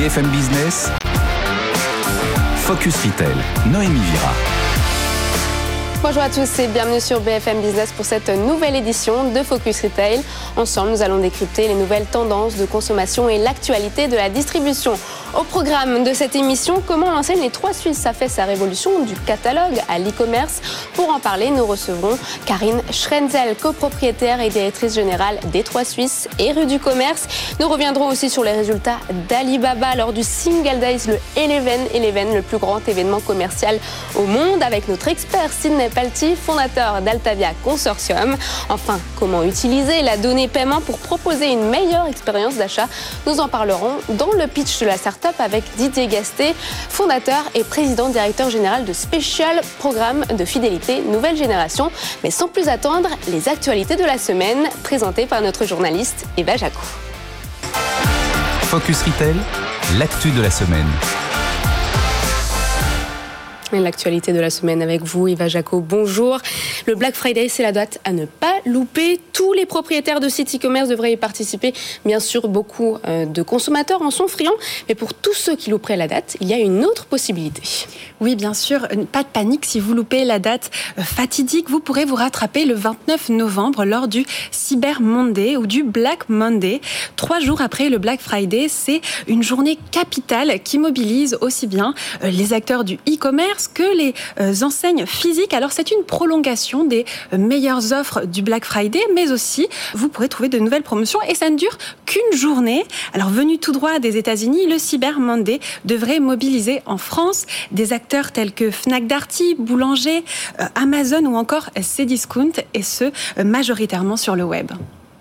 BFM Business, Focus Retail, Noémie Vira. Bonjour à tous et bienvenue sur BFM Business pour cette nouvelle édition de Focus Retail. Ensemble, nous allons décrypter les nouvelles tendances de consommation et l'actualité de la distribution. Au programme de cette émission, comment l'enseigne Les Trois Suisses a fait sa révolution du catalogue à l'e-commerce Pour en parler, nous recevrons Karine Schrenzel, copropriétaire et directrice générale des Trois Suisses et rue du commerce. Nous reviendrons aussi sur les résultats d'Alibaba lors du Single Days, le Eleven, Eleven, le plus grand événement commercial au monde, avec notre expert Sidney Palti, fondateur d'Altavia Consortium. Enfin, comment utiliser la donnée paiement pour proposer une meilleure expérience d'achat? Nous en parlerons dans le pitch de la startup avec Didier Gasté, fondateur et président directeur général de Special Programme de fidélité Nouvelle Génération. Mais sans plus attendre, les actualités de la semaine présentées par notre journaliste Eva Jacou. Focus Retail, l'actu de la semaine. L'actualité de la semaine avec vous, Eva Jaco. Bonjour. Le Black Friday, c'est la date à ne pas louper. Tous les propriétaires de sites e-commerce devraient y participer. Bien sûr, beaucoup euh, de consommateurs en sont friands. Mais pour tous ceux qui louperaient la date, il y a une autre possibilité. Oui, bien sûr. Pas de panique. Si vous loupez la date euh, fatidique, vous pourrez vous rattraper le 29 novembre lors du Cyber Monday ou du Black Monday. Trois jours après le Black Friday, c'est une journée capitale qui mobilise aussi bien euh, les acteurs du e-commerce que les euh, enseignes physiques. Alors c'est une prolongation des euh, meilleures offres du Black Friday, mais aussi vous pourrez trouver de nouvelles promotions et ça ne dure qu'une journée. Alors venu tout droit des États-Unis, le Cyber Monday devrait mobiliser en France des acteurs tels que Fnac Darty, Boulanger, euh, Amazon ou encore Cdiscount et ce majoritairement sur le web.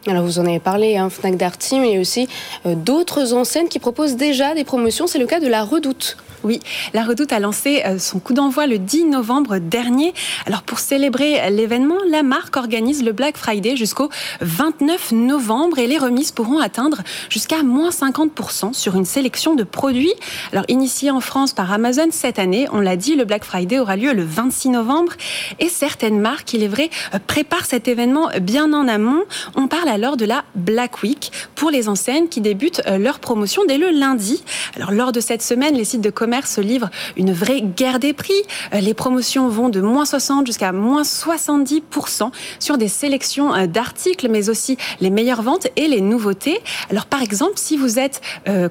Alors vous en avez parlé, hein, Fnac Darty, mais aussi d'autres enseignes qui proposent déjà des promotions. C'est le cas de la Redoute. Oui, la Redoute a lancé euh, son coup d'envoi le 10 novembre dernier. Alors pour célébrer l'événement, la marque organise le Black Friday jusqu'au 29 novembre et les remises pourront atteindre jusqu'à moins 50% sur une sélection de produits. Alors initié en France par Amazon cette année, on l'a dit, le Black Friday aura lieu le 26 novembre et certaines marques, il est vrai, euh, préparent cet événement bien en amont. On parle alors de la Black Week pour les enseignes qui débutent euh, leur promotion dès le lundi. Alors lors de cette semaine, les sites de commerce se livre une vraie guerre des prix. Euh, les promotions vont de moins 60 jusqu'à moins 70% sur des sélections euh, d'articles, mais aussi les meilleures ventes et les nouveautés. Alors par exemple, si vous êtes,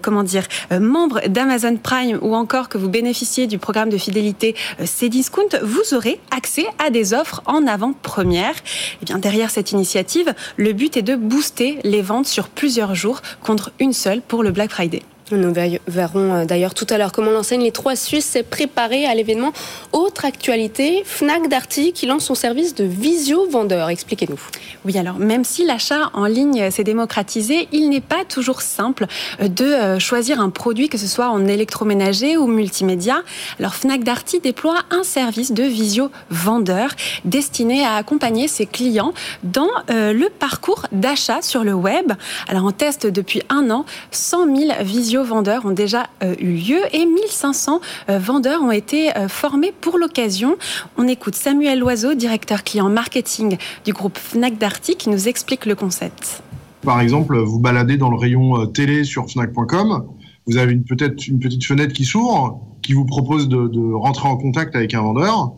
comment dire, membre d'Amazon Prime ou encore que vous bénéficiez du programme de fidélité Cdiscount, vous aurez accès à des offres en avant-première. Et eh bien derrière cette initiative, le but est de booster les ventes sur plusieurs jours contre une seule pour le Black Friday. Nous verrons euh, d'ailleurs tout à l'heure comment l'enseigne Les Trois Suisses s'est préparée à l'événement. Autre actualité, Fnac Darty qui lance son service de visio-vendeur. Expliquez-nous. Oui, alors même si l'achat en ligne s'est démocratisé, il n'est pas toujours simple euh, de euh, choisir un produit, que ce soit en électroménager ou multimédia. Alors Fnac Darty déploie un service de visio-vendeur destiné à accompagner ses clients dans le parcours d'achat sur le web. Alors en test depuis un an, 100 000 visio vendeurs ont déjà euh, eu lieu et 1500 euh, vendeurs ont été euh, formés pour l'occasion. On écoute Samuel Loiseau, directeur client marketing du groupe Fnac Darty, qui nous explique le concept. Par exemple, vous baladez dans le rayon télé sur fnac.com, vous avez peut-être une petite fenêtre qui s'ouvre, qui vous propose de, rentrer en contact avec un vendeur.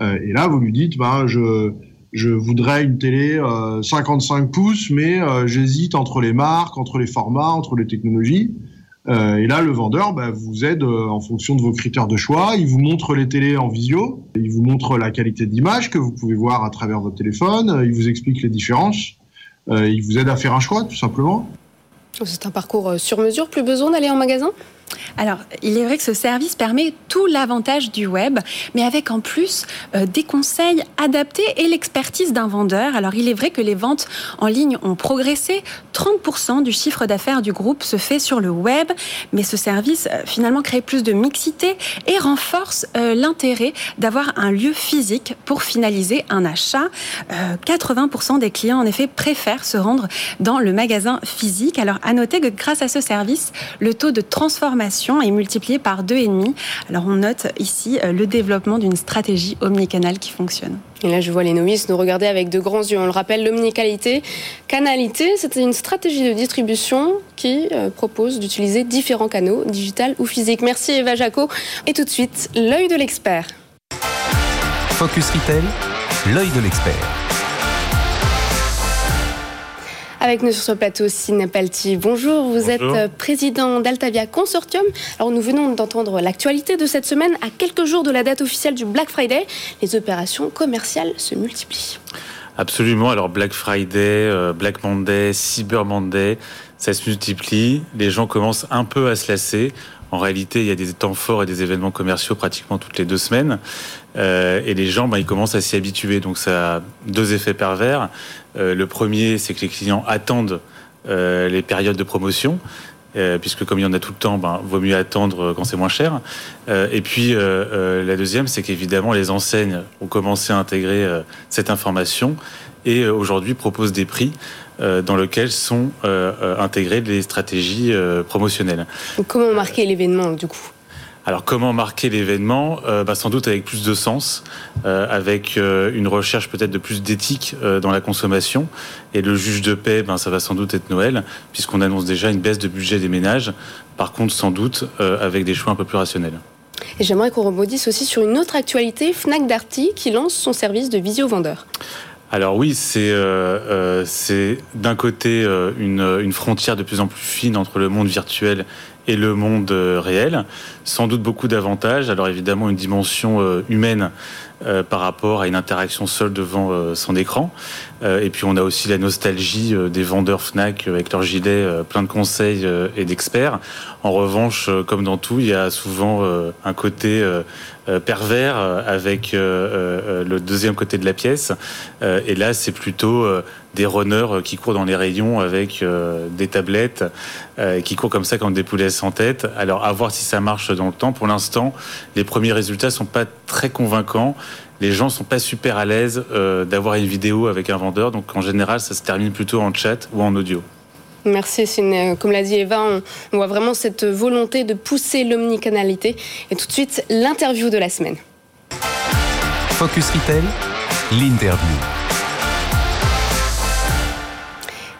et là, vous lui dites, je, je voudrais une télé 55 pouces, mais j'hésite entre les marques, entre les formats, entre les technologies. Euh, et là, le vendeur bah, vous aide euh, en fonction de vos critères de choix. Il vous montre les télés en visio, il vous montre la qualité d'image que vous pouvez voir à travers votre téléphone, il vous explique les différences, euh, il vous aide à faire un choix tout simplement. C'est un parcours sur mesure, plus besoin d'aller en magasin? Alors, il est vrai que ce service permet tout l'avantage du web, mais avec en plus euh, des conseils adaptés et l'expertise d'un vendeur. Alors, il est vrai que les ventes en ligne ont progressé. 30% du chiffre d'affaires du groupe se fait sur le web, mais ce service euh, finalement crée plus de mixité et renforce euh, l'intérêt d'avoir un lieu physique pour finaliser un achat. 80% des clients, en effet, préfèrent se rendre dans le magasin physique. Alors, à noter que grâce à ce service, le taux de transformation transformation est multiplié par deux et demi. Alors on note ici le développement d'une stratégie omnicanal qui fonctionne. Et là, je vois les novices nous regarder avec de grands yeux. On le rappelle, l'omnicalité, canalité, c'est une stratégie de distribution qui propose d'utiliser différents canaux, digital ou physique. Merci Eva Jaco. Et tout de suite, l'œil de l'expert. Focus Retail, l'œil de l'expert. Avec nous sur ce plateau, Sine Palti. Bonjour, vous êtes euh, président d'Altavia Consortium. Alors nous venons d'entendre l'actualité de cette semaine. À quelques jours de la date officielle du Black Friday, les opérations commerciales se multiplient. Absolument. Alors Black Friday, euh, Black Monday, Cyber Monday, ça se multiplie. Les gens commencent un peu à se lasser. En réalité, il y a des temps forts et des événements commerciaux pratiquement toutes les deux semaines. Euh, et les gens, bah, ils commencent à s'y habituer. Donc ça a deux effets pervers. Euh, le premier, c'est que les clients attendent euh, les périodes de promotion. puisque comme il y en a tout le temps, ben, vaut mieux attendre quand c'est moins cher. et puis la deuxième, c'est qu'évidemment les enseignes ont commencé à intégrer cette information et aujourd'hui proposent des prix dans lesquels sont intégrées les stratégies promotionnelles. comment marquer l'événement du coup? alors comment marquer l'événement? Euh, bah, Sans doute avec plus de sens, euh, avec euh, une recherche peut-être de plus d'éthique dans la consommation. Et le juge de paix, ben, ça va sans doute être Noël, puisqu'on annonce déjà une baisse de budget des ménages. Par contre, sans doute avec des choix un peu plus rationnels. Et j'aimerais qu'on rebondisse aussi sur une autre actualité, Fnac Darty qui lance son service de visio-vendeur. Alors oui, c'est d'un côté une, une, frontière de plus en plus fine entre le monde virtuel et le monde euh, réel. Sans doute beaucoup d'avantages. Alors évidemment une dimension euh, humaine euh, par rapport à une interaction seule devant son écran. et puis on a aussi la nostalgie des vendeurs Fnac avec leurs gilets plein de conseils et d'experts. En revanche, comme dans tout, il y a souvent un côté pervers avec le deuxième côté de la pièce. et là, c'est plutôt des runners qui courent dans les rayons avec des tablettes, qui courent comme ça comme des poulets sans tête. Alors à voir si ça marche dans le temps. Pour l'instant, les premiers résultats sont pas très convaincants. Les gens sont pas super à l'aise euh, d'avoir une vidéo avec un vendeur. Donc en général, ça se termine plutôt en chat ou en audio. Merci, comme l'a dit Eva, on, on voit vraiment cette volonté de pousser l'omnicanalité. Et tout de suite, l'interview de la semaine. Focus Retail, l'interview.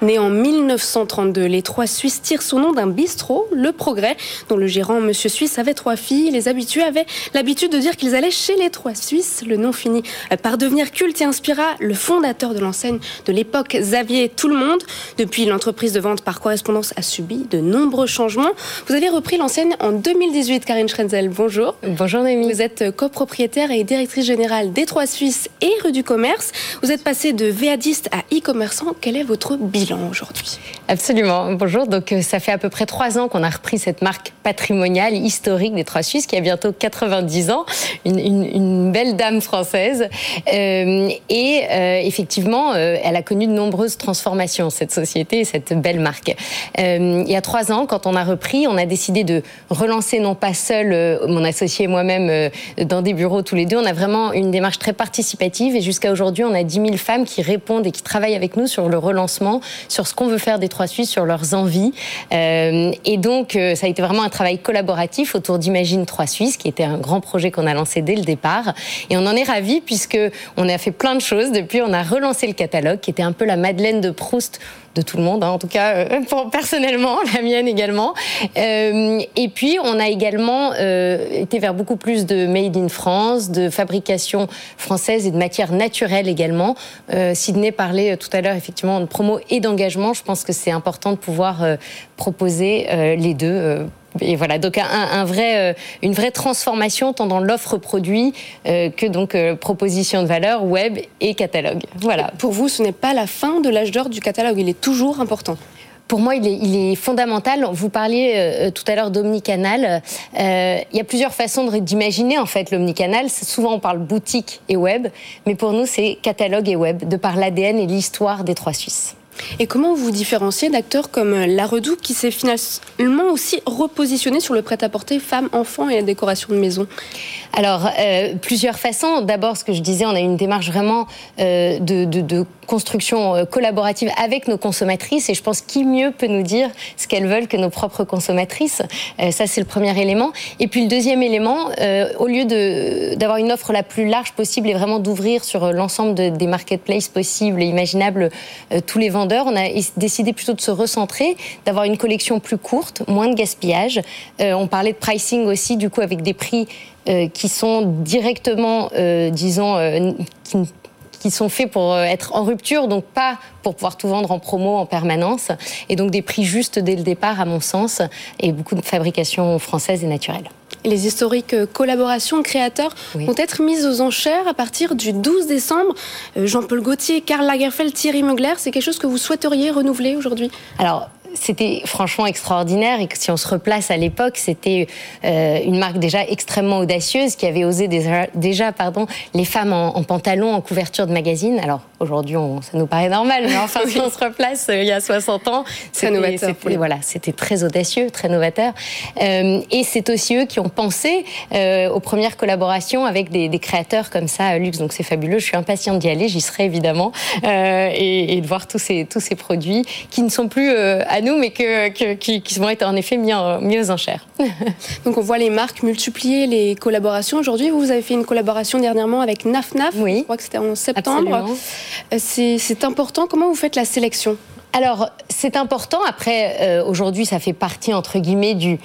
Né en 1932, les trois Suisses tirent son nom d'un bistrot, Le Progrès, dont le gérant, Monsieur Suisse, avait trois filles. Les habitués avaient l'habitude de dire qu'ils allaient chez les trois Suisses. Le nom finit par devenir culte et inspira le fondateur de l'enseigne de l'époque, Xavier Tout le Monde. Depuis, l'entreprise de vente par correspondance a subi de nombreux changements. Vous avez repris l'enseigne en 2018, Karine Schrenzel. Bonjour. Bonjour, Némi. Vous êtes copropriétaire et directrice générale des Trois Suisses et rue du Commerce. Vous êtes passé de véadiste à e-commerçant. Quel est votre bilan? Aujourd'hui. Absolument. Bonjour. Donc, euh, ça fait à peu près trois ans qu'on a repris cette marque patrimoniale, historique des Trois Suisses, qui a bientôt 90 ans. Une, belle dame française. Euh, et euh, effectivement, elle a connu de nombreuses transformations, cette société, cette belle marque. il y a trois ans, quand on a repris, on a décidé de relancer non pas seul, mon associé et moi-même, dans des bureaux tous les deux. On a vraiment une démarche très participative et jusqu'à aujourd'hui, on a 10 000 femmes qui répondent et qui travaillent avec nous sur le relancement sur ce qu'on veut faire des Trois Suisses, sur leurs envies. Euh, et donc, euh, ça a été vraiment un travail collaboratif autour d'Imagine Trois Suisses, qui était un grand projet qu'on a lancé dès le départ. Et on en est ravis puisque on a fait plein de choses. Depuis, on a relancé le catalogue, qui était un peu la Madeleine de Proust de tout le monde, hein, en tout cas euh, personnellement, la mienne également. Euh, et puis on a également euh, été vers beaucoup plus de made in France, de fabrication française et de matières naturelles également. Sidney parlait tout à l'heure effectivement de promo et d'engagement. Je pense que c'est important de pouvoir proposer les deux et voilà, donc un, vrai, euh, une vraie transformation tant dans l'offre produit euh, que donc euh, proposition de valeur, web et catalogue. Voilà. Pour vous, ce n'est pas la fin de l'âge d'or du catalogue, il est toujours important. Pour moi, il est, il est, fondamental. Vous parliez tout à l'heure d'omnicanal. il y a plusieurs façons d'imaginer en fait l'omnicanal. Souvent, on parle boutique et web, mais pour nous, c'est catalogue et web, de par l'ADN et l'histoire des trois Suisses. Et comment vous différenciez d'acteurs comme La Redoute qui s'est finalement aussi repositionné sur le prêt-à-porter femmes, enfants et la décoration de maison Alors, euh, plusieurs façons. D'abord, ce que je disais, on a une démarche vraiment euh, de, construction euh, collaborative avec nos consommatrices et je pense qui mieux peut nous dire ce qu'elles veulent que nos propres consommatrices. ça, c'est le premier élément. Et puis le deuxième élément, au lieu d'avoir une offre la plus large possible et vraiment d'ouvrir sur l'ensemble des marketplaces possibles et imaginables tous les vendeurs, on a décidé plutôt de se recentrer, d'avoir une collection plus courte, moins de gaspillage. Euh, on parlait de pricing aussi, du coup, avec des prix euh, qui sont directement, euh, disons, qui, sont faits pour être en rupture, donc pas pour pouvoir tout vendre en promo en permanence, et donc des prix justes dès le départ, à mon sens, et beaucoup de fabrication française et naturelle les historiques euh, collaborations créateurs vont être mises aux enchères à partir du 12 décembre. Euh, Jean-Paul Gaultier, Karl Lagerfeld, Thierry Mugler, c'est quelque chose que vous souhaiteriez renouveler aujourd'hui? Alors, c'était franchement extraordinaire et si on se replace à l'époque, c'était euh, une marque déjà extrêmement audacieuse qui avait osé déjà, déjà pardon, les femmes en, pantalon en couverture de magazine. Alors aujourd'hui, ça nous paraît normal, mais enfin si on se replace euh, il y a 60 ans, c'était voilà, c'était très audacieux, très novateur. Euh, et c'est aussi eux qui ont pensé aux premières collaborations avec des, créateurs comme ça, à luxe. Donc c'est fabuleux. Je suis impatiente d'y aller, j'y serai évidemment et, de voir tous ces tous ces produits qui ne sont plus à nous, mais que, qui, vont être en effet mis, aux enchères. Donc on voit les marques multiplier les collaborations. Aujourd'hui, vous avez fait une collaboration dernièrement avec Naf Naf. Oui. Je crois que c'était en septembre. Euh, c'est important. Comment vous faites la sélection? Alors, c'est important. Après, euh, aujourd'hui, ça fait partie, entre guillemets, du,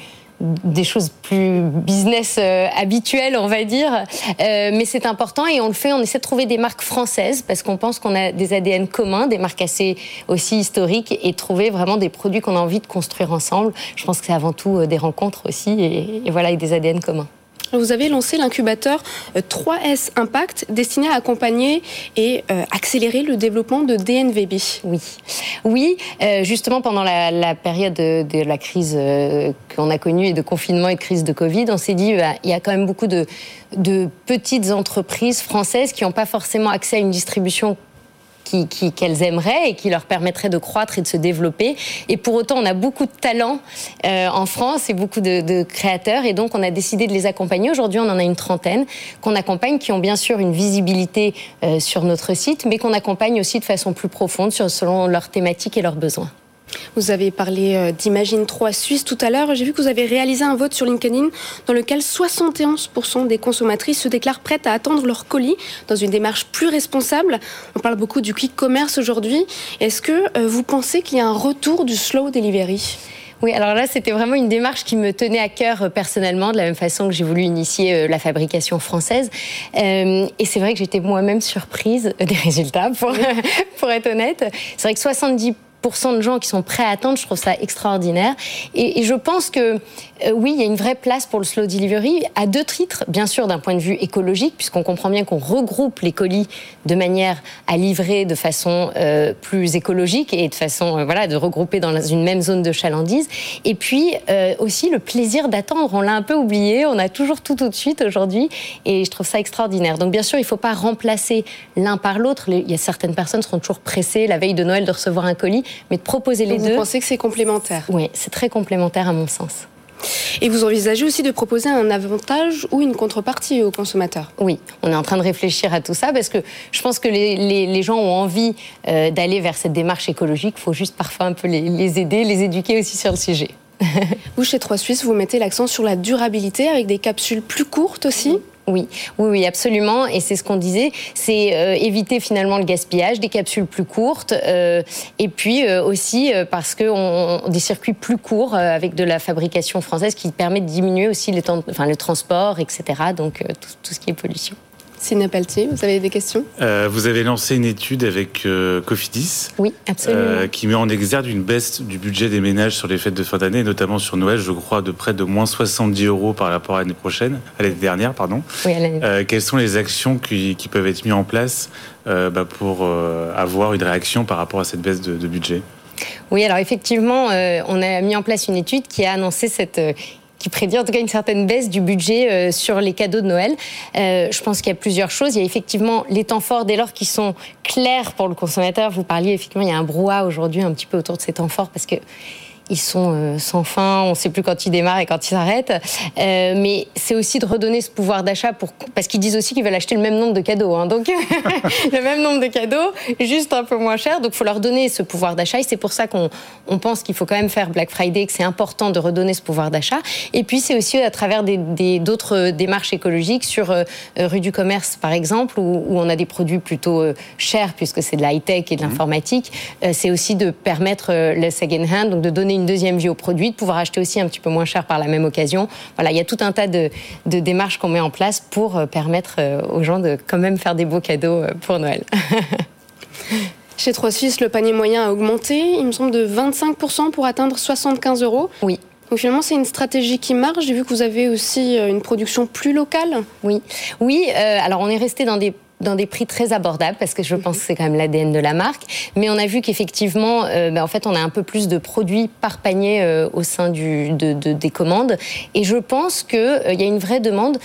des choses plus business euh, habituelles, on va dire. Euh, mais c'est important et on le fait, on essaie de trouver des marques françaises parce qu'on pense qu'on a des ADN communs, des marques assez aussi historiques et trouver vraiment des produits qu'on a envie de construire ensemble. Je pense que c'est avant tout euh, des rencontres aussi et, et voilà, avec des ADN communs. Vous avez lancé l'incubateur 3S euh, Impact destiné à accompagner et euh, accélérer le développement de DNVB. Oui, oui euh, justement pendant la, période de, la crise qu'on a connue et de confinement et de crise de Covid, on s'est dit bah, il y a quand même beaucoup de, de petites entreprises françaises qui n'ont pas forcément accès à une distribution qu'elles aimeraient et qui leur permettraient de croître et de se développer. Et pour autant, on a beaucoup de talents euh, en France et beaucoup de, créateurs, et donc on a décidé de les accompagner. Aujourd'hui, on en a une trentaine qu'on accompagne, qui ont bien sûr une visibilité euh, sur notre site, mais qu'on accompagne aussi de façon plus profonde selon leurs thématiques et leurs besoins. Vous avez parlé euh, d'Imagine 3 Suisse tout à l'heure. J'ai vu que vous avez réalisé un vote sur LinkedIn dans lequel 71% des consommatrices se déclarent prêtes à attendre leur colis dans une démarche plus responsable. On parle beaucoup du quick commerce aujourd'hui. Est-ce que euh, vous pensez qu'il y a un retour du slow delivery? Oui, alors là, c'était vraiment une démarche qui me tenait à cœur euh, personnellement, de la même façon que j'ai voulu initier la fabrication française. et c'est vrai que j'étais moi-même surprise des résultats, pour, pour être honnête. C'est vrai que 70 de gens qui sont prêts à attendre, je trouve ça extraordinaire. Et, je pense que euh, oui, il y a une vraie place pour le slow delivery à deux titres. Bien sûr, d'un point de vue écologique, puisqu'on comprend bien qu'on regroupe les colis de manière à livrer de façon euh, plus écologique et de façon euh, voilà de regrouper dans une même zone de chalandise. Et puis aussi le plaisir d'attendre. On l'a un peu oublié. On a toujours tout tout de suite aujourd'hui, et je trouve ça extraordinaire. Donc bien sûr, il ne faut pas remplacer l'un par l'autre. Il y a certaines personnes seront toujours pressées la veille de Noël de recevoir un colis mais de proposer les deux. Vous pensez que c'est complémentaire? Oui, c'est très complémentaire à mon sens. Et vous envisagez aussi de proposer un avantage ou une contrepartie aux consommateurs? Oui, on est en train de réfléchir à tout ça parce que je pense que les, gens ont envie euh, d'aller vers cette démarche écologique. Il faut juste parfois un peu les, les aider, les éduquer aussi sur le sujet. vous, chez Trois Suisses, vous mettez l'accent sur la durabilité avec des capsules plus courtes aussi? Oui, oui, oui, absolument. Et c'est ce qu'on disait, c'est euh, éviter finalement le gaspillage, des capsules plus courtes, euh, et puis euh, aussi parce que on, des circuits plus courts avec de la fabrication française qui permet de diminuer aussi le, temps, enfin, le transport, etc. Donc tout ce qui est pollution. Sina Pelletier, vous avez des questions? Euh, Vous avez lancé une étude avec euh, Cofidis. Oui, absolument. Euh, qui met en exergue une baisse du budget des ménages sur les fêtes de fin d'année, notamment sur Noël, je crois, de près de moins 70 euros par rapport à l'année prochaine, à l'année dernière, pardon. Oui, à l'année euh, Quelles sont les actions qui, qui, peuvent être mises en place bah, pour avoir une réaction par rapport à cette baisse de, de budget? Oui, alors effectivement, on a mis en place une étude qui a annoncé cette qui prédit en tout cas une certaine baisse du budget sur les cadeaux de Noël. je pense qu'il y a plusieurs choses. Il y a effectivement les temps forts dès lors qui sont clairs pour le consommateur. Vous parliez effectivement, il y a un brouhaha aujourd'hui un petit peu autour de ces temps forts parce que ils sont euh, sans fin, on ne sait plus quand ils démarrent et quand ils s'arrêtent. Euh, mais c'est aussi de redonner ce pouvoir d'achat pour parce qu'ils disent aussi qu'ils veulent acheter le même nombre de cadeaux. Hein. donc le même nombre de cadeaux, juste un peu moins cher. Donc il faut leur donner ce pouvoir d'achat et c'est pour ça qu'on on pense qu'il faut quand même faire Black Friday, que c'est important de redonner ce pouvoir d'achat. Et puis c'est aussi à travers d'autres des, démarches écologiques sur euh, rue du commerce par exemple où, où, on a des produits plutôt chers puisque c'est de la high tech et de mmh. l'informatique. c'est aussi de permettre le second hand, donc de donner une deuxième vie au produit, de pouvoir acheter aussi un petit peu moins cher par la même occasion. Voilà, il y a tout un tas de, démarches qu'on met en place pour euh, permettre euh, aux gens de quand même faire des beaux cadeaux euh, pour Noël. Chez Trois Suisses, le panier moyen a augmenté, il me semble, de 25% pour atteindre 75 euros. Oui. Donc finalement, c'est une stratégie qui marche. J'ai vu que vous avez aussi une production plus locale. Oui, oui. alors on est resté dans des dans des prix très abordables parce que je pense que c'est quand même l'ADN de la marque. Mais on a vu qu'effectivement, euh, bah, en fait, on a un peu plus de produits par panier euh, au sein des commandes. Et je pense qu'il euh, y a une vraie demande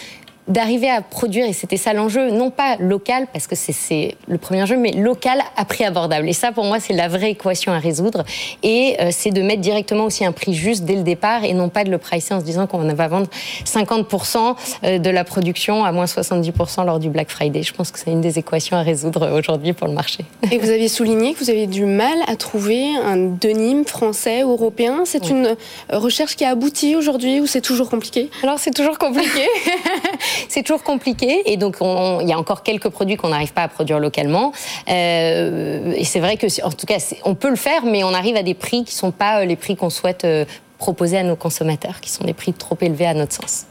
d'arriver à produire, et c'était ça l'enjeu, non pas local, parce que c'est le premier enjeu, mais local à prix abordable. Et ça, pour moi, c'est la vraie équation à résoudre. Et euh, c'est de mettre directement aussi un prix juste dès le départ, et non pas de le pricer en se disant qu'on va vendre 50% euh, de la production à moins 70% lors du Black Friday. Je pense que c'est une des équations à résoudre aujourd'hui pour le marché. Et vous aviez souligné que vous avez du mal à trouver un denim français européen. C'est une euh, recherche qui a abouti aujourd'hui ou c'est toujours compliqué? Alors, c'est toujours compliqué. c'est toujours compliqué et donc il y a encore quelques produits qu'on n'arrive pas à produire localement. Euh, et c'est vrai que, en tout cas, on peut le faire, mais on arrive à des prix qui ne sont pas euh, les prix qu'on souhaite euh, proposer à nos consommateurs, qui sont des prix trop élevés à notre sens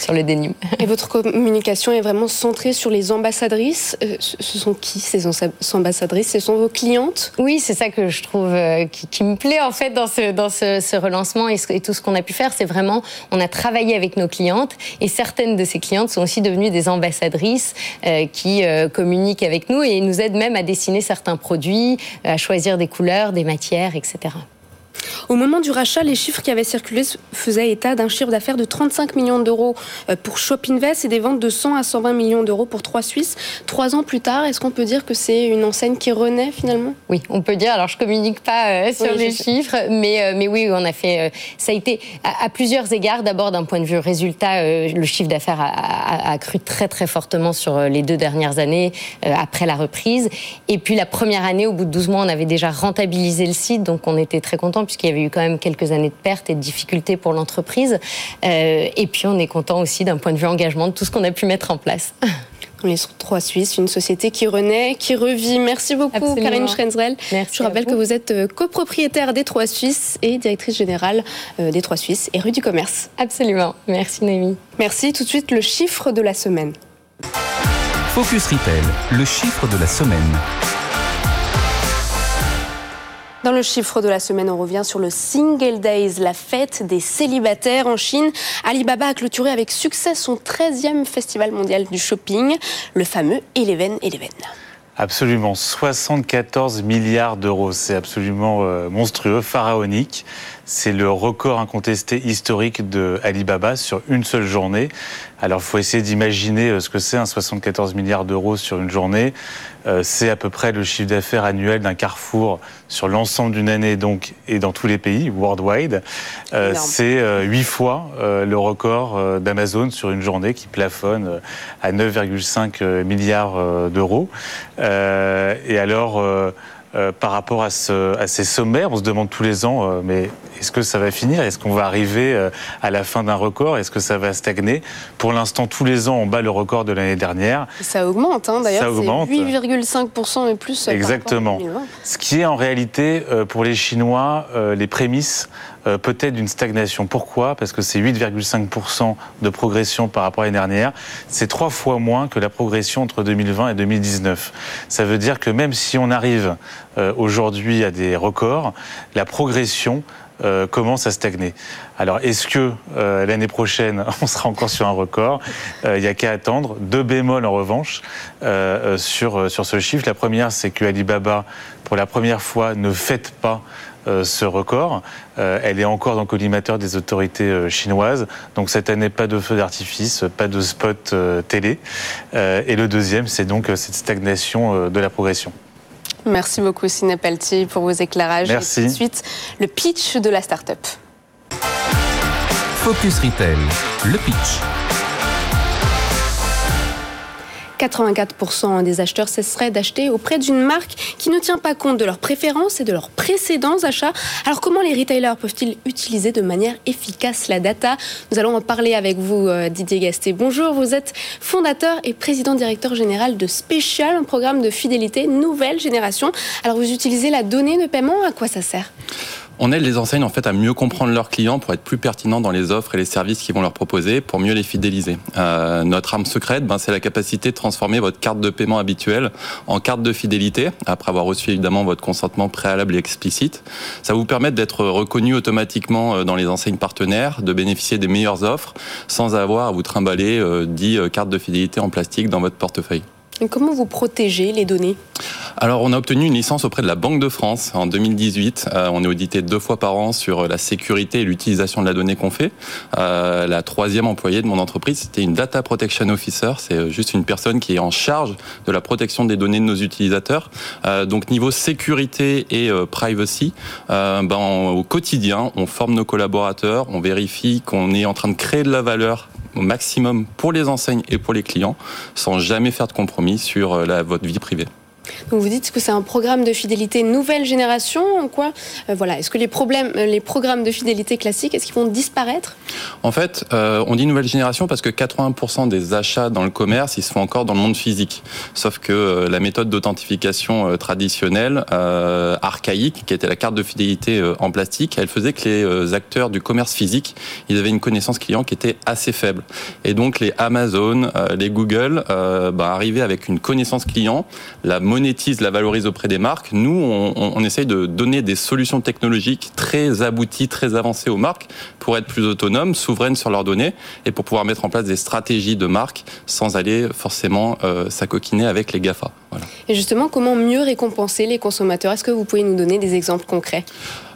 sur le dénime. Et votre communication est vraiment centrée sur les ambassadrices. Euh, ce sont qui ces ambassadrices? Ce sont vos clientes? Oui, c'est ça que je trouve euh, qui, me plaît en fait dans ce, dans ce, relancement et, tout ce qu'on a pu faire. C'est vraiment, on a travaillé avec nos clientes et certaines de ces clientes sont aussi devenues des ambassadrices euh, qui communiquent avec nous et nous aident même à dessiner certains produits, à choisir des couleurs, des matières, etc. Au moment du rachat, les chiffres qui avaient circulé faisaient état d'un chiffre d'affaires de 35 millions d'euros euh, pour Shop Invest et des ventes de 100 à 120 millions d'euros pour Trois Suisses. Trois ans plus tard, est-ce qu'on peut dire que c'est une enseigne qui renaît finalement? Oui, on peut dire. Alors, je communique pas euh, sur les chiffres, mais, euh, mais oui, on a fait. ça a été à, plusieurs égards. D'abord, d'un point de vue résultat, le chiffre d'affaires a, a, cru très très fortement sur les deux dernières années après la reprise. Et puis la première année, au bout de 12 mois, on avait déjà rentabilisé le site, donc on était très content puisqu'il y avait eu quand même quelques années de pertes et de difficultés pour l'entreprise. Euh, et puis on est content aussi d'un point de vue engagement de tout ce qu'on a pu mettre en place. On est trois Suisses, une société qui renaît, qui revit. Merci beaucoup, Karine Schrenzrell. Je rappelle que vous êtes euh, copropriétaire des Trois Suisses et directrice générale euh, des Trois Suisses et rue du Commerce. Absolument. Merci, Noémie. Merci. Tout de suite, le chiffre de la semaine. Focus Retail, le chiffre de la semaine. Dans le chiffre de la semaine, on revient sur le Single Days, la fête des célibataires en Chine. Alibaba a clôturé avec succès son 13e festival mondial du shopping, le fameux Eleven Eleven. Absolument, 74 milliards d'euros, c'est absolument euh, monstrueux, pharaonique. C'est le record incontesté historique de Alibaba sur une seule journée. Alors, il faut essayer d'imaginer euh, ce que c'est un 74 milliards d'euros sur une journée. Euh, c'est à peu près le chiffre d'affaires annuel d'un carrefour sur l'ensemble d'une année donc et dans tous les pays worldwide. Euh, c'est huit fois le record d'Amazon sur une journée qui plafonne à 9,5 milliards d'euros. et alors euh, par rapport à, ces sommaires. On se demande tous les ans, euh, mais est-ce que ça va finir? Est-ce qu'on va arriver euh, à la fin d'un record? Est-ce que ça va stagner? Pour l'instant, tous les ans, on bat le record de l'année dernière. Ça augmente, hein, d'ailleurs. C'est 8,5% et plus. Exactement. Ce qui est en réalité, pour les Chinois, les prémices peut-être d'une stagnation. Pourquoi? Parce que c'est 8,5% de progression par rapport à l'année dernière. C'est trois fois moins que la progression entre 2020 et 2019. Ça veut dire que même si on arrive aujourd'hui à des records, la progression commence à stagner. Alors, est-ce que l'année prochaine, on sera encore sur un record? Il n'y a qu'à attendre. Deux bémols, en revanche, sur, sur ce chiffre. La première, c'est que Alibaba, pour la première fois, ne fête pas euh, ce record. Euh, elle est encore dans le collimateur des autorités euh, chinoises. Donc cette année, pas de feu d'artifice, pas de spot télé. et le deuxième, c'est donc cette stagnation de la progression. Merci beaucoup, Sine Pelti, pour vos éclairages. Merci. Et suite, le pitch de la start-up. Focus Retail, le pitch. 84% des acheteurs cesseraient d'acheter auprès d'une marque qui ne tient pas compte de leurs préférences et de leurs précédents achats. Alors comment les retailers peuvent-ils utiliser de manière efficace la data? Nous allons en parler avec vous, euh, Didier Gasté. Bonjour, vous êtes fondateur et président directeur général de Special, un programme de fidélité nouvelle génération. Alors vous utilisez la donnée de paiement, à quoi ça sert? On aide les enseignes en fait à mieux comprendre leurs clients pour être plus pertinents dans les offres et les services qu'ils vont leur proposer pour mieux les fidéliser. Euh, notre arme secrète, ben, c'est la capacité de transformer votre carte de paiement habituelle en carte de fidélité après avoir reçu évidemment votre consentement préalable et explicite. Ça vous permet d'être reconnu automatiquement euh, dans les enseignes partenaires, de bénéficier des meilleures offres sans avoir à vous trimballer euh, 10 euh, cartes de fidélité en plastique dans votre portefeuille. Comment vous protégez les données? Alors, on a obtenu une licence auprès de la Banque de France en 2018. Euh, on est audité deux fois par an sur la sécurité et l'utilisation de la donnée qu'on fait. Euh, la troisième employée de mon entreprise, c'était une Data Protection Officer. C'est euh, juste une personne qui est en charge de la protection des données de nos utilisateurs. Donc, niveau sécurité et privacy, ben, au quotidien, on forme nos collaborateurs, on vérifie qu'on est en train de créer de la valeur au maximum pour les enseignes et pour les clients, sans jamais faire de compromis sur la, votre vie privée. Donc vous dites que c'est un programme de fidélité nouvelle génération. En quoi? Euh, Voilà. Est-ce que les problèmes, euh, les programmes de fidélité classiques, est-ce qu'ils vont disparaître? En fait, euh, on dit nouvelle génération parce que 80% des achats dans le commerce, ils se font encore dans le monde physique. Sauf que la méthode d'authentification traditionnelle, archaïque, qui était la carte de fidélité en plastique, elle faisait que les acteurs du commerce physique, ils avaient une connaissance client qui était assez faible. Et donc les Amazon, les Google, bah, arrivaient avec une connaissance client, la monétise, la valorise auprès des marques. Nous, on, essaye de donner des solutions technologiques très abouties, très avancées aux marques pour être plus autonomes, souveraines sur leurs données et pour pouvoir mettre en place des stratégies de marque sans aller forcément euh, s'acoquiner avec les GAFA. Voilà. Et justement, comment mieux récompenser les consommateurs? Est-ce que vous pouvez nous donner des exemples concrets?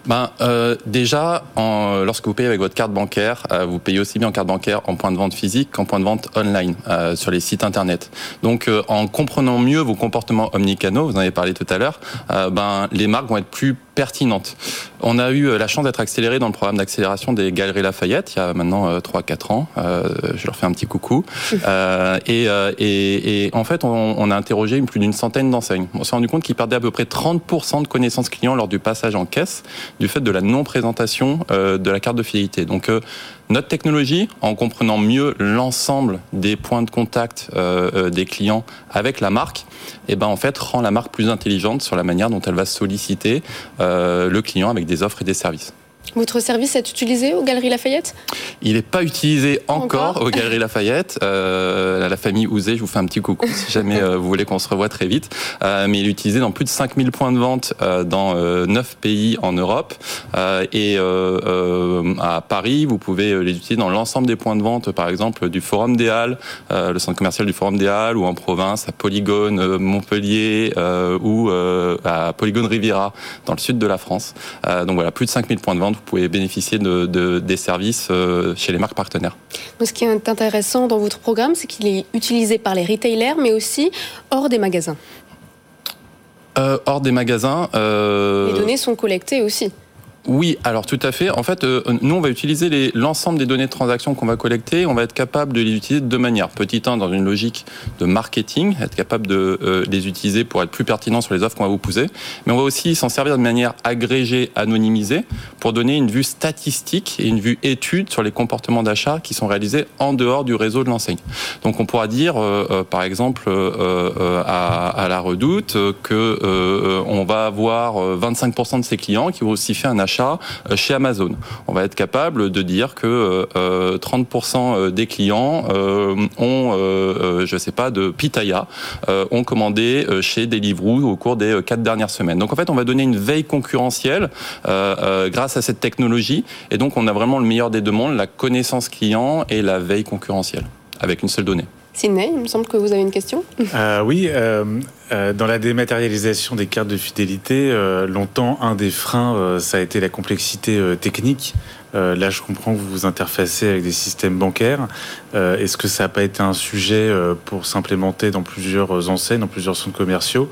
Ben, euh, déjà, en, lorsque vous payez avec votre carte bancaire, euh, vous payez aussi bien en carte bancaire en point de vente physique qu'en point de vente online euh, sur les sites internet. Donc, en comprenant mieux vos comportements omnicanaux, vous en avez parlé tout à l'heure, ben, les marques vont être plus pertinentes. On a eu la chance d'être accéléré dans le programme d'accélération des Galeries Lafayette il y a maintenant 3-4 ans. je leur fais un petit coucou. Et, et, et, en fait, on, on a interrogé plus d'une centaine d'enseignes. On s'est rendu compte qu'ils perdaient à peu près 30% de connaissances clients lors du passage en caisse du fait de la non-présentation euh, de la carte de fidélité. Donc euh, notre technologie, en comprenant mieux l'ensemble des points de contact euh, des clients avec la marque, et eh ben en fait rend la marque plus intelligente sur la manière dont elle va solliciter le client avec des offres et des services. Votre service est utilisé aux Galeries Lafayette? Il n'est pas utilisé encore, encore aux Galeries Lafayette. Euh, la famille Ouzé, je vous fais un petit coucou si jamais euh, vous voulez qu'on se revoie très vite. Euh, mais il est utilisé dans plus de 5000 points de vente dans 9 euh, pays en Europe. Et à Paris, vous pouvez les utiliser dans l'ensemble des points de vente, par exemple du Forum des Halles, le centre commercial du Forum des Halles, ou en province, à Polygone, Montpellier, ou à Polygone Riviera, dans le sud de la France. donc voilà, plus de 5000 points de vente vous pouvez bénéficier de, de, des services euh, chez les marques partenaires. Ce qui est intéressant dans votre programme, c'est qu'il est utilisé par les retailers, mais aussi hors des magasins. Euh, hors des magasins. Euh... Les données sont collectées aussi. Oui, alors tout à fait. En fait, euh, nous, on va utiliser l'ensemble des données de transaction qu'on va collecter. On va être capable de les utiliser de deux manières. Petit 1, dans une logique de marketing, être capable de euh, les utiliser pour être plus pertinent sur les offres qu'on va vous poser. Mais on va aussi s'en servir de manière agrégée, anonymisée, pour donner une vue statistique et une vue étude sur les comportements d'achat qui sont réalisés en dehors du réseau de l'enseigne. Donc, on pourra dire, euh, euh par exemple, euh, euh, à, à, la Redoute, que on va avoir 25% de ses clients qui vont aussi faire un achat d'achat chez Amazon. On va être capable de dire que 30% des clients ont, je sais pas, de pitaya, ont commandé chez Deliveroo au cours des quatre dernières semaines. Donc en fait, on va donner une veille concurrentielle grâce à cette technologie, et donc on a vraiment le meilleur des deux mondes, la connaissance client et la veille concurrentielle avec une seule donnée. Sidney, il me semble que vous avez une question. Euh, oui, euh, euh, dans la dématérialisation des cartes de fidélité, longtemps, un des freins, ça a été la complexité technique. là, je comprends que vous vous interfacez avec des systèmes bancaires. Est-ce que ça n'a pas été un sujet pour s'implémenter dans plusieurs enseignes, dans plusieurs centres commerciaux?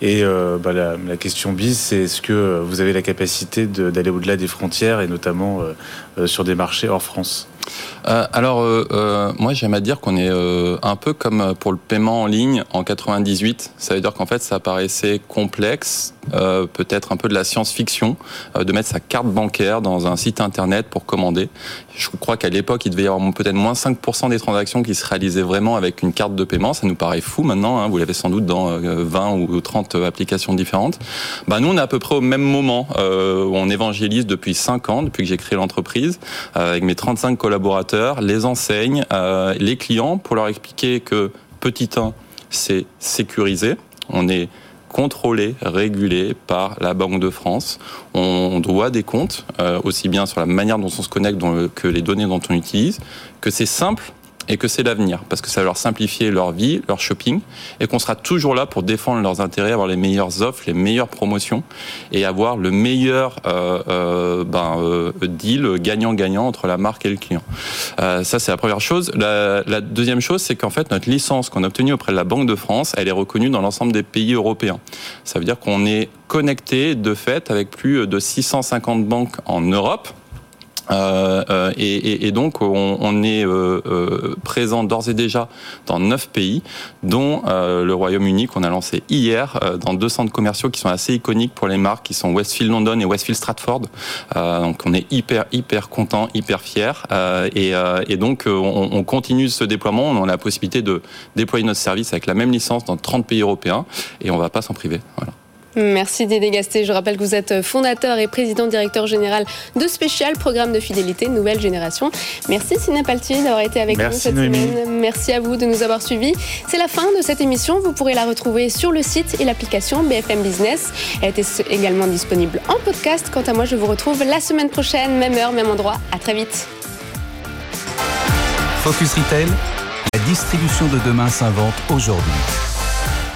Et bah, la, la, question bis, c'est est-ce que vous avez la capacité d'aller au-delà des frontières et notamment sur des marchés hors France? Euh, alors, euh, euh, moi, j'aime à dire qu'on est un peu comme pour le paiement en ligne en 98. Ça veut dire qu'en fait, ça paraissait complexe, peut-être un peu de la science-fiction, de mettre sa carte bancaire dans un site internet pour commander. Je crois qu'à l'époque, il devait y avoir peut-être moins 5% des transactions qui se réalisaient vraiment avec une carte de paiement. Ça nous paraît fou maintenant. Hein. Vous l'avez sans doute dans 20 ou 30 applications différentes. Bah, nous, on est à peu près au même moment on évangélise depuis 5 ans, depuis que j'ai créé l'entreprise, avec mes 35 collaborateurs les enseignes, euh, les clients pour leur expliquer que petit 1, c'est sécurisé. On est contrôlé, régulé par la Banque de France. On doit des comptes, euh, aussi bien sur la manière dont on se connecte que les données dont on utilise, que c'est simple et que c'est l'avenir, parce que ça va leur simplifier leur vie, leur shopping, et qu'on sera toujours là pour défendre leurs intérêts, avoir les meilleures offres, les meilleures promotions, et avoir le meilleur euh, euh, ben, euh, deal gagnant-gagnant entre la marque et le client. Euh, ça, c'est la première chose. La, la deuxième chose, c'est qu'en fait, notre licence qu'on a obtenue auprès de la Banque de France, elle est reconnue dans l'ensemble des pays européens. Ça veut dire qu'on est connecté de fait avec plus de 650 banques en Europe euh, euh, et, et, donc, on, on est euh, euh présent d'ores et déjà dans neuf pays, dont euh, le Royaume-Uni qu'on a lancé hier, dans deux centres commerciaux qui sont assez iconiques pour les marques, qui sont Westfield London et Westfield Stratford. donc, on est hyper hyper content, hyper fier, et, et, donc on, on, continue ce déploiement. On a la possibilité de déployer notre service avec la même licence dans 30 pays européens, et on va pas s'en priver. Voilà. Merci Dédé Gasté. Je rappelle que vous êtes fondateur et président directeur général de Spécial, programme de fidélité Nouvelle Génération. Merci Ciné Paltier d'avoir été avec nous cette semaine. Merci à vous de nous avoir suivis. C'est la fin de cette émission. Vous pourrez la retrouver sur le site et l'application BFM Business. Elle est également disponible en podcast. Quant à moi, je vous retrouve la semaine prochaine, même heure, même endroit. À très vite. Focus Retail, la distribution de demain s'invente aujourd'hui.